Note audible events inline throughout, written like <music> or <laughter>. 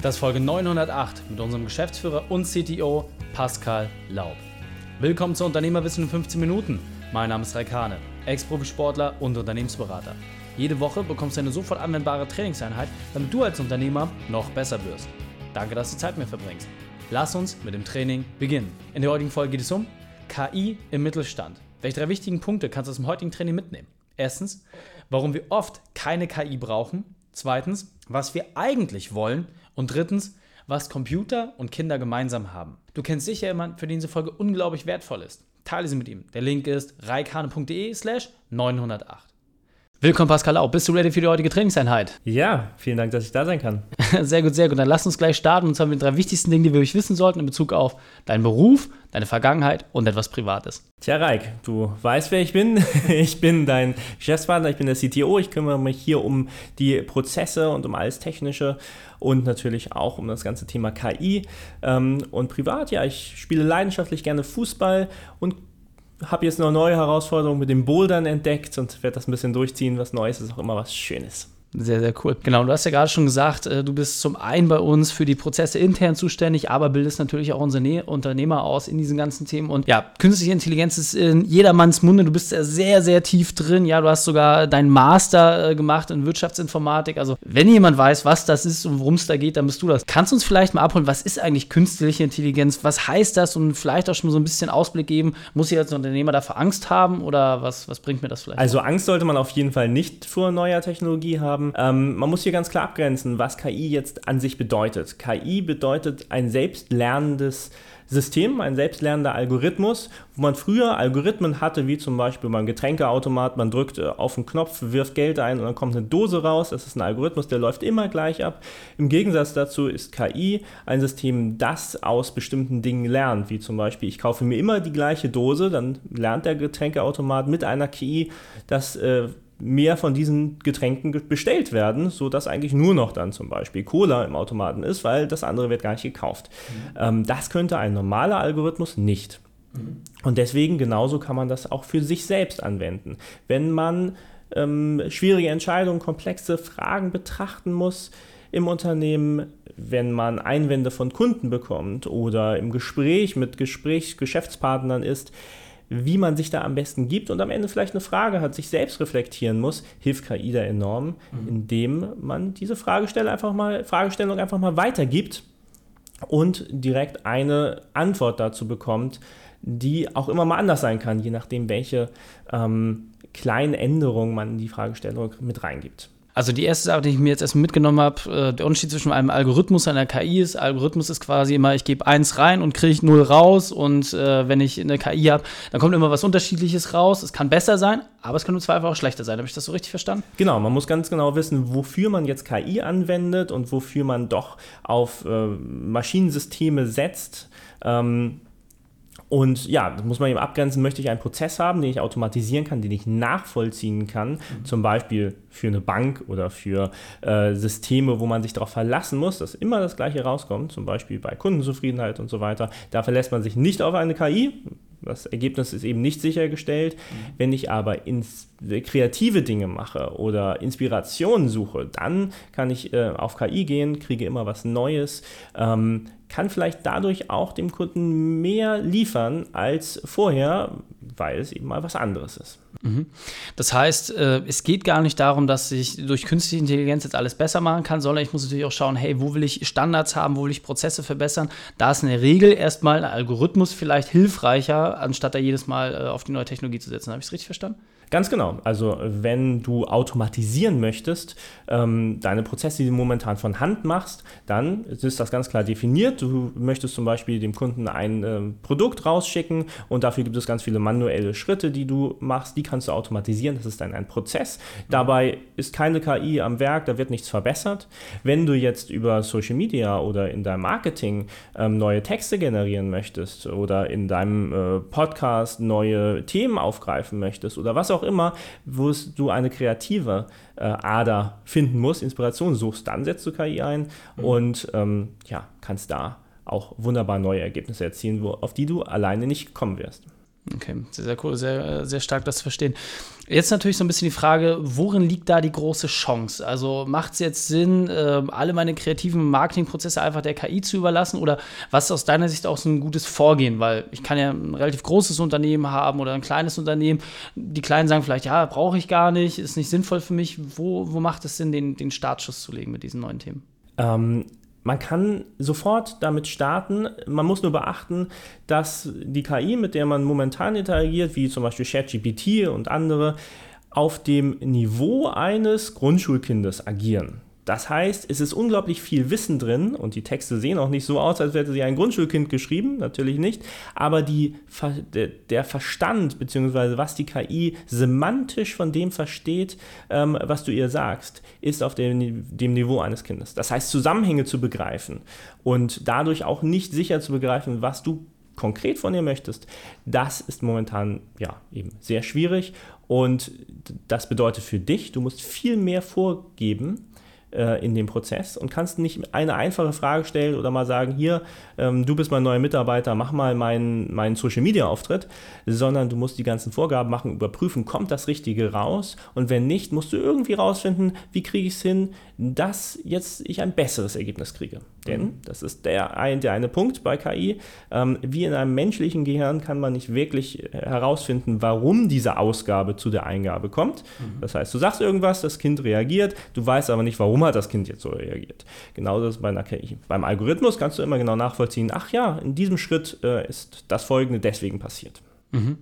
Das ist Folge 908 mit unserem Geschäftsführer und CTO Pascal Laub. Willkommen zu Unternehmerwissen in 15 Minuten. Mein Name ist Raikane, Ex-Profisportler und Unternehmensberater. Jede Woche bekommst du eine sofort anwendbare Trainingseinheit, damit du als Unternehmer noch besser wirst. Danke, dass du Zeit mit mir verbringst. Lass uns mit dem Training beginnen. In der heutigen Folge geht es um KI im Mittelstand. Welche drei wichtigen Punkte kannst du aus dem heutigen Training mitnehmen? Erstens, warum wir oft keine KI brauchen. Zweitens, was wir eigentlich wollen. Und drittens, was Computer und Kinder gemeinsam haben. Du kennst sicher jemanden, für den diese Folge unglaublich wertvoll ist. Teile sie mit ihm. Der Link ist reikane.de slash 908. Willkommen Pascal Lau. Bist du ready für die heutige Trainingseinheit? Ja, vielen Dank, dass ich da sein kann. <laughs> Sehr gut, sehr gut. Dann lass uns gleich starten. Und zwar mit den drei wichtigsten Dingen, die wir wissen sollten in Bezug auf deinen Beruf, deine Vergangenheit und etwas Privates. Tja, Reik, du weißt, wer ich bin. <laughs> Ich bin dein Geschäftspartner, ich bin der CTO. Ich kümmere mich hier um die Prozesse und um alles Technische und natürlich auch um das ganze Thema KI. Ähm, und privat, ja, ich spiele leidenschaftlich gerne Fußball und habe jetzt eine neue Herausforderung mit dem Bouldern entdeckt und werde das ein bisschen durchziehen. Was Neues ist auch immer was Schönes. Sehr, sehr cool. Genau, du hast ja gerade schon gesagt, äh, du bist zum einen bei uns für die Prozesse intern zuständig, aber bildest natürlich auch unsere Unternehmer aus in diesen ganzen Themen. Und ja, künstliche Intelligenz ist in jedermanns Munde. Du bist sehr, sehr tief drin. Ja, du hast sogar deinen Master äh, gemacht in Wirtschaftsinformatik. Also, wenn jemand weiß, was das ist und worum es da geht, dann bist du das. Kannst du uns vielleicht mal abholen, was ist eigentlich künstliche Intelligenz? Was heißt das? Und vielleicht auch schon so ein bisschen Ausblick geben. Muss ich als Unternehmer dafür Angst haben oder was, was bringt mir das vielleicht? Also, Angst sollte man auf jeden Fall nicht vor neuer Technologie haben haben. Ähm, man muss hier ganz klar abgrenzen, was KI jetzt an sich bedeutet. KI bedeutet ein selbstlernendes System, ein selbstlernender Algorithmus, wo man früher Algorithmen hatte, wie zum Beispiel beim Getränkeautomat, man drückt äh, auf einen Knopf, wirft Geld ein und dann kommt eine Dose raus. Das ist ein Algorithmus, der läuft immer gleich ab. Im Gegensatz dazu ist KI ein System, das aus bestimmten Dingen lernt, wie zum Beispiel, ich kaufe mir immer die gleiche Dose, dann lernt der Getränkeautomat mit einer KI, dass äh, mehr von diesen Getränken bestellt werden, sodass eigentlich nur noch dann zum Beispiel Cola im Automaten ist, weil das andere wird gar nicht gekauft. Mhm. Ähm, das könnte ein normaler Algorithmus nicht. Mhm. Und deswegen genauso kann man das auch für sich selbst anwenden. Wenn man ähm, schwierige Entscheidungen, komplexe Fragen betrachten muss im Unternehmen, wenn man Einwände von Kunden bekommt oder im Gespräch mit Gesprächsgeschäftspartnern ist, wie man sich da am besten gibt und am Ende vielleicht eine Frage hat, sich selbst reflektieren muss, hilft KI da enorm, mhm. indem man diese Fragestellung einfach mal, Fragestellung einfach mal weitergibt und direkt eine Antwort dazu bekommt, die auch immer mal anders sein kann, je nachdem, welche ähm, kleinen Änderungen man in die Fragestellung mit reingibt. Also die erste Sache, die ich mir jetzt erstmal mitgenommen habe, äh, der Unterschied zwischen einem Algorithmus und einer KI ist, Algorithmus ist quasi immer, ich gebe eins rein und kriege null raus und äh, wenn ich eine KI habe, dann kommt immer was Unterschiedliches raus. Es kann besser sein, aber es kann im Zweifel auch schlechter sein. Habe ich das so richtig verstanden? Genau, man muss ganz genau wissen, wofür man jetzt KI anwendet und wofür man doch auf äh, Maschinensysteme setzt. Ähm, und ja, das muss man eben abgrenzen, möchte ich einen Prozess haben, den ich automatisieren kann, den ich nachvollziehen kann, mhm. zum Beispiel für eine Bank oder für äh, Systeme, wo man sich darauf verlassen muss, dass immer das Gleiche rauskommt, zum Beispiel bei Kundenzufriedenheit und so weiter. Da verlässt man sich nicht auf eine KI, das Ergebnis ist eben nicht sichergestellt. Mhm. Wenn ich aber ins, kreative Dinge mache oder Inspiration suche, dann kann ich äh, auf KI gehen, kriege immer was Neues, ähm, kann vielleicht dadurch auch dem Kunden mehr liefern als vorher, weil es eben mal was anderes ist. Mhm. Das heißt, äh, es geht gar nicht darum, dass ich durch künstliche Intelligenz jetzt alles besser machen kann, sondern ich muss natürlich auch schauen, hey, wo will ich Standards haben, wo will ich Prozesse verbessern. Da ist in der Regel erstmal ein Algorithmus vielleicht hilfreicher, anstatt da jedes Mal äh, auf die neue Technologie zu setzen. Habe ich es richtig verstanden? Ganz genau. Also wenn du automatisieren möchtest, ähm, deine Prozesse, die du momentan von Hand machst, dann ist das ganz klar definiert. Du möchtest zum Beispiel dem Kunden ein äh, Produkt rausschicken und dafür gibt es ganz viele manuelle Schritte, die du machst. Die kannst du automatisieren. Das ist dann ein Prozess. Dabei ist keine KI am Werk, da wird nichts verbessert. Wenn du jetzt über Social Media oder in deinem Marketing ähm, neue Texte generieren möchtest oder in deinem äh, Podcast neue Themen aufgreifen möchtest oder was auch auch immer, wo du eine kreative äh, Ader finden musst, Inspiration suchst, dann setzt du KI ein mhm. und ähm, ja, kannst da auch wunderbar neue Ergebnisse erzielen, wo, auf die du alleine nicht kommen wirst. Okay, sehr, sehr cool, sehr, sehr stark das zu verstehen. Jetzt natürlich so ein bisschen die Frage, worin liegt da die große Chance? Also macht es jetzt Sinn, äh, alle meine kreativen Marketingprozesse einfach der KI zu überlassen oder was ist aus deiner Sicht auch so ein gutes Vorgehen? Weil ich kann ja ein relativ großes Unternehmen haben oder ein kleines Unternehmen. Die Kleinen sagen vielleicht, ja, brauche ich gar nicht, ist nicht sinnvoll für mich. Wo, wo macht es Sinn, den, den Startschuss zu legen mit diesen neuen Themen? Ähm, man kann sofort damit starten. Man muss nur beachten, dass die KI, mit der man momentan interagiert, wie zum Beispiel ChatGPT und andere, auf dem Niveau eines Grundschulkindes agieren. Das heißt, es ist unglaublich viel Wissen drin und die Texte sehen auch nicht so aus, als hätte sie ein Grundschulkind geschrieben, natürlich nicht, aber die, der Verstand bzw. was die KI semantisch von dem versteht, ähm, was du ihr sagst, ist auf dem, dem Niveau eines Kindes. Das heißt, Zusammenhänge zu begreifen und dadurch auch nicht sicher zu begreifen, was du konkret von ihr möchtest, das ist momentan ja eben sehr schwierig und das bedeutet für dich, du musst viel mehr vorgeben, äh, in dem Prozess und kannst nicht eine einfache Frage stellen oder mal sagen, hier, ähm, du bist mein neuer Mitarbeiter, mach mal meinen, meinen Social-Media-Auftritt, sondern du musst die ganzen Vorgaben machen, überprüfen, kommt das Richtige raus? Und wenn nicht, musst du irgendwie rausfinden, wie kriege ich es hin, dass jetzt ich ein besseres Ergebnis kriege. Denn, mhm. das ist der, ein, der eine Punkt bei KI, ähm, wie in einem menschlichen Gehirn kann man nicht wirklich äh, herausfinden, warum diese Ausgabe zu der Eingabe kommt. Mhm. Das heißt, du sagst irgendwas, das Kind reagiert, du weißt aber nicht, warum hat das Kind jetzt so reagiert. Genauso ist es bei einer KI. Beim Algorithmus kannst du immer genau nachvollziehen, ach ja, in diesem Schritt äh, ist das Folgende deswegen passiert. Mhm.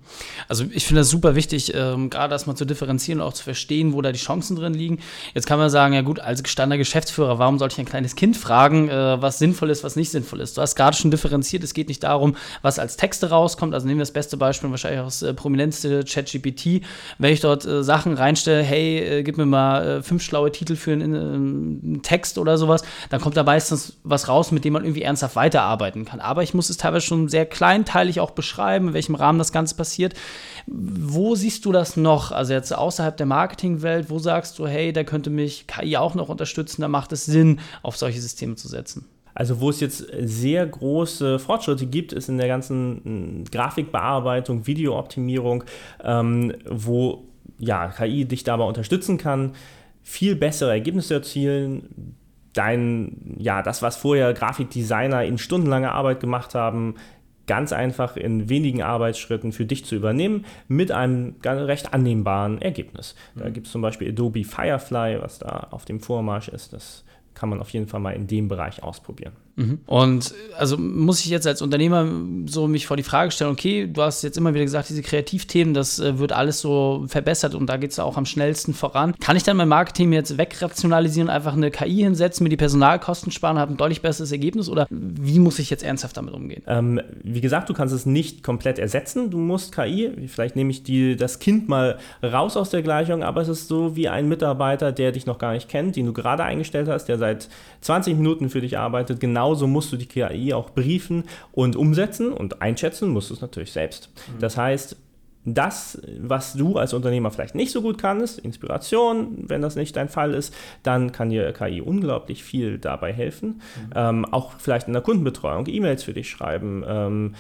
Also ich finde das super wichtig, ähm, gerade das mal zu differenzieren und auch zu verstehen, wo da die Chancen drin liegen. Jetzt kann man sagen, ja gut, als gestandener Geschäftsführer, warum sollte ich ein kleines Kind fragen, äh, was sinnvoll ist, was nicht sinnvoll ist? Du hast gerade schon differenziert, es geht nicht darum, was als Texte rauskommt. Also nehmen wir das beste Beispiel, wahrscheinlich auch das äh, prominenteste ChatGPT. Wenn ich dort äh, Sachen reinstelle, hey, äh, gib mir mal äh, fünf schlaue Titel für einen, einen, Text oder sowas, dann kommt da meistens was raus, mit dem man irgendwie ernsthaft weiterarbeiten kann. Aber ich muss es teilweise schon sehr kleinteilig auch beschreiben, in welchem Rahmen das Ganze passiert. Wo siehst du das noch? Also jetzt außerhalb der Marketingwelt, wo sagst du, hey, da könnte mich KI auch noch unterstützen, da macht es Sinn, auf solche Systeme zu setzen? Also wo es jetzt sehr große Fortschritte gibt, ist in der ganzen hm, Grafikbearbeitung, Videooptimierung, ähm, wo ja, KI dich dabei unterstützen kann, viel bessere Ergebnisse erzielen, dein, ja, das, was vorher Grafikdesigner in stundenlanger Arbeit gemacht haben, ganz einfach in wenigen Arbeitsschritten für dich zu übernehmen, mit einem recht annehmbaren Ergebnis. Da mhm. gibt es zum Beispiel Adobe Firefly, was da auf dem Vormarsch ist. Das kann man auf jeden Fall mal in dem Bereich ausprobieren. Mhm. Und also muss ich jetzt als Unternehmer so mich vor die Frage stellen, okay, du hast jetzt immer wieder gesagt, diese Kreativthemen, das äh, wird alles so verbessert und da geht es auch am schnellsten voran. Kann ich dann mein Marketing jetzt wegrationalisieren, einfach eine KI hinsetzen, mir die Personalkosten sparen, habe ein deutlich besseres Ergebnis oder wie muss ich jetzt ernsthaft damit umgehen? Ähm, wie gesagt, du kannst es nicht komplett ersetzen. Du musst KI, vielleicht nehme ich die, das Kind mal raus aus der Gleichung, aber es ist so wie ein Mitarbeiter, der dich noch gar nicht kennt, den du gerade eingestellt hast, der seit 20 Minuten für dich arbeitet, genau genauso musst du die KI auch briefen und umsetzen und einschätzen musst du es natürlich selbst. Mhm. Das heißt, das, was du als Unternehmer vielleicht nicht so gut kannst, Inspiration, wenn das nicht dein Fall ist, dann kann dir KI unglaublich viel dabei helfen. Mhm. Ähm, auch vielleicht in der Kundenbetreuung, E-Mails für dich schreiben. Ähm,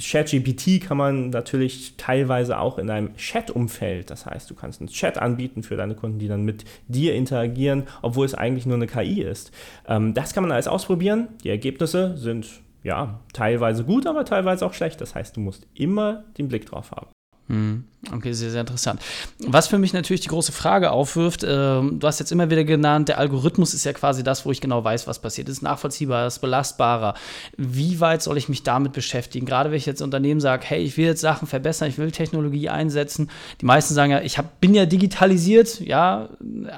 ChatGPT kann man natürlich teilweise auch in einem Chat-Umfeld, das heißt, du kannst einen Chat anbieten für deine Kunden, die dann mit dir interagieren, obwohl es eigentlich nur eine KI ist. Ähm, das kann man alles ausprobieren. Die Ergebnisse sind ja teilweise gut, aber teilweise auch schlecht. Das heißt, du musst immer den Blick drauf haben. Hm, okay, sehr, sehr interessant. Was für mich natürlich die große Frage aufwirft, äh, du hast jetzt immer wieder genannt, der Algorithmus ist ja quasi das, wo ich genau weiß, was passiert. ist nachvollziehbar, ist belastbarer. Wie weit soll ich mich damit beschäftigen? Gerade wenn ich jetzt Unternehmen sage, hey, ich will jetzt Sachen verbessern, ich will Technologie einsetzen. Die meisten sagen ja, ich hab, bin ja digitalisiert, ja,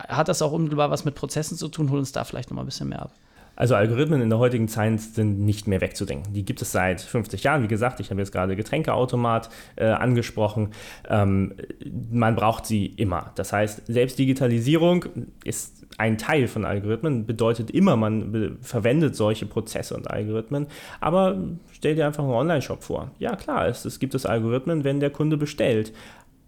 hat das auch unmittelbar was mit Prozessen zu tun? Hol uns da vielleicht noch mal ein bisschen mehr ab. Also Algorithmen in der heutigen Zeit sind nicht mehr wegzudenken. Die gibt es seit 50 Jahren. Wie gesagt, ich habe jetzt gerade Getränkeautomat äh, angesprochen. Ähm, man braucht sie immer. Das heißt, selbst Digitalisierung ist ein Teil von Algorithmen, bedeutet immer, man verwendet solche Prozesse und Algorithmen. Aber stell dir einfach einen Online-Shop vor. Ja klar, es, es gibt es Algorithmen, wenn der Kunde bestellt.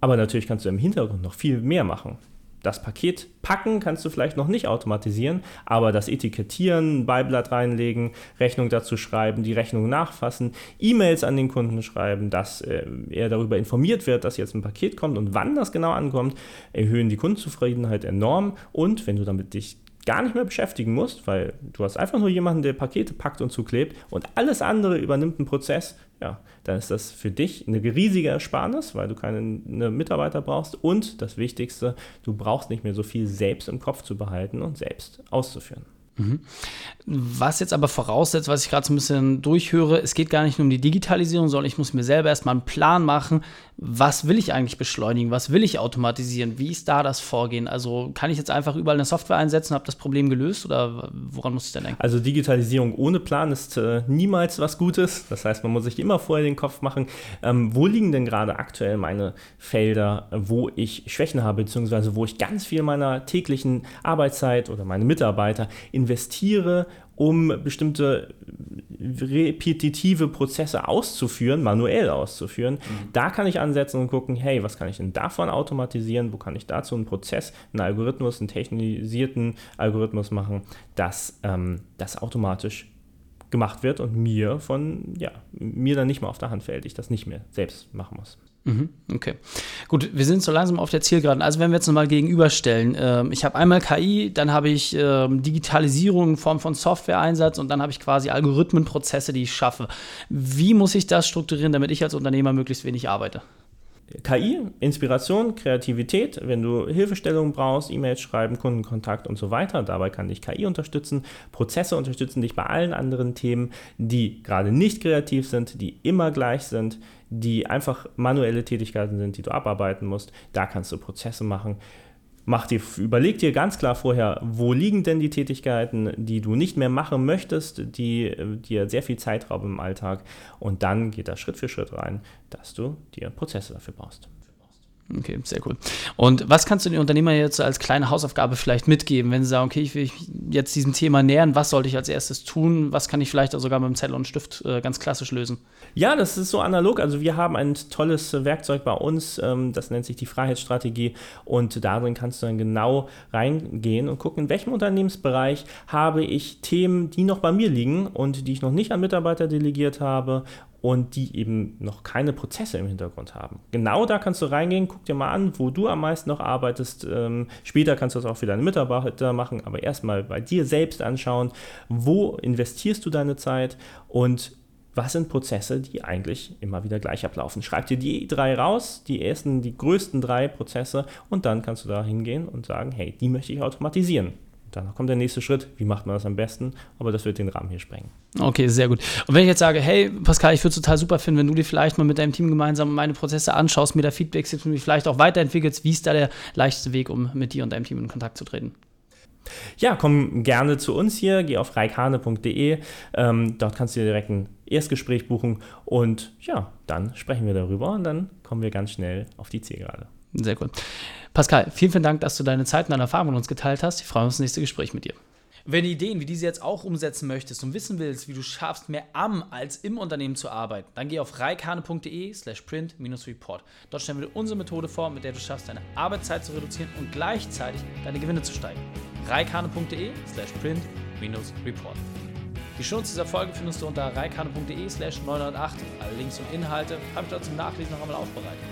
Aber natürlich kannst du im Hintergrund noch viel mehr machen. Das Paket packen kannst du vielleicht noch nicht automatisieren, aber das Etikettieren, Beiblatt reinlegen, Rechnung dazu schreiben, die Rechnung nachfassen, E-Mails an den Kunden schreiben, dass äh, er darüber informiert wird, dass jetzt ein Paket kommt und wann das genau ankommt, erhöhen die Kundenzufriedenheit enorm. Und wenn du damit dich gar nicht mehr beschäftigen musst, weil du hast einfach nur jemanden, der Pakete packt und zuklebt und alles andere übernimmt einen Prozess, ja, dann ist das für dich eine riesige Ersparnis, weil du keine Mitarbeiter brauchst und das Wichtigste, du brauchst nicht mehr so viel selbst im Kopf zu behalten und selbst auszuführen. Mhm. Was jetzt aber voraussetzt, was ich gerade so ein bisschen durchhöre, es geht gar nicht nur um die Digitalisierung, sondern ich muss mir selber erstmal einen Plan machen, was will ich eigentlich beschleunigen, was will ich automatisieren, wie ist da das Vorgehen? Also kann ich jetzt einfach überall eine Software einsetzen, habe das Problem gelöst oder woran muss ich denn denken? Also Digitalisierung ohne Plan ist äh, niemals was Gutes. Das heißt, man muss sich immer vorher den Kopf machen, ähm, wo liegen denn gerade aktuell meine Felder, wo ich Schwächen habe, beziehungsweise wo ich ganz viel meiner täglichen Arbeitszeit oder meine Mitarbeiter investiere, um bestimmte repetitive Prozesse auszuführen, manuell auszuführen. Mhm. Da kann ich ansetzen und gucken, hey, was kann ich denn davon automatisieren? Wo kann ich dazu einen Prozess, einen Algorithmus, einen technisierten Algorithmus machen, dass ähm, das automatisch gemacht wird und mir von, ja, mir dann nicht mehr auf der Hand fällt, ich das nicht mehr selbst machen muss. Mhm, okay. Gut, wir sind so langsam auf der Zielgeraden. Also wenn wir jetzt nochmal gegenüberstellen, ähm, ich habe einmal KI, dann habe ich ähm, Digitalisierung in Form von Software-Einsatz und dann habe ich quasi Algorithmenprozesse, die ich schaffe. Wie muss ich das strukturieren, damit ich als Unternehmer möglichst wenig arbeite? KI, Inspiration, Kreativität, wenn du Hilfestellungen brauchst, E-Mails schreiben, Kundenkontakt und so weiter, dabei kann dich KI unterstützen. Prozesse unterstützen dich bei allen anderen Themen, die gerade nicht kreativ sind, die immer gleich sind, die einfach manuelle Tätigkeiten sind, die du abarbeiten musst. Da kannst du Prozesse machen. Mach dir, überleg dir ganz klar vorher, wo liegen denn die Tätigkeiten, die du nicht mehr machen möchtest, die äh, dir sehr viel Zeit rauben im Alltag. Und dann geht das Schritt für Schritt rein, dass du dir Prozesse dafür baust. Okay, sehr cool. Und was kannst du den Unternehmer jetzt als kleine Hausaufgabe vielleicht mitgeben, wenn sie sagen, okay, ich will mich jetzt diesem Thema nähern, was sollte ich als erstes tun? Was kann ich vielleicht sogar mit dem Zettel und Stift äh, ganz klassisch lösen? Ja, das ist so analog. Also wir haben ein tolles Werkzeug bei uns, ähm, das nennt sich die Freiheitsstrategie und darin kannst du dann genau reingehen und gucken, in welchem Unternehmensbereich habe ich Themen, die noch bei mir liegen und die ich noch nicht an Mitarbeiter delegiert habe und die eben noch keine Prozesse im Hintergrund haben. Genau da kannst du reingehen, guck dir mal an, wo du am meisten noch arbeitest. Ähm, später kannst du das auch für deine Mitarbeiter machen, aber erstmal bei dir selbst anschauen, wo investierst du deine Zeit und was sind Prozesse, die eigentlich immer wieder gleich ablaufen. Schreib dir die drei raus, die ersten, die größten drei Prozesse und dann kannst du da hingehen und sagen, hey, die möchte ich automatisieren. Dann kommt der nächste Schritt. Wie macht man das am besten? Aber das wird den Rahmen hier sprengen. Okay, sehr gut. Und wenn ich jetzt sage, hey, Pascal, ich würde es total super finden, wenn du dir vielleicht mal mit deinem Team gemeinsam meine Prozesse anschaust, mir da Feedback gibst und mich vielleicht auch weiterentwickelst, wie ist da der leichteste Weg, um mit dir und deinem Team in Kontakt zu treten? Ja, komm gerne zu uns hier, geh auf reikane.de. Ähm, dort kannst du dir direkt ein Erstgespräch buchen und ja, dann sprechen wir darüber und dann kommen wir ganz schnell auf die Zielgerade. Sehr gut. Pascal, vielen, vielen Dank, dass du deine Zeit und deine Erfahrungen mit uns geteilt hast. Ich freue mich auf das nächste Gespräch mit dir. Wenn du Ideen wie diese jetzt auch umsetzen möchtest und wissen willst, wie du schaffst, mehr am als im Unternehmen zu arbeiten, dann geh auf reikane.de slash print-report. Dort stellen wir dir unsere Methode vor, mit der du schaffst, deine Arbeitszeit zu reduzieren und gleichzeitig deine Gewinne zu steigern. reikane.de slash print-report. Die Shownotes dieser Folge findest du unter reikane.de slash 908. Alle Links und Inhalte habe ich dort zum Nachlesen noch einmal aufbereitet.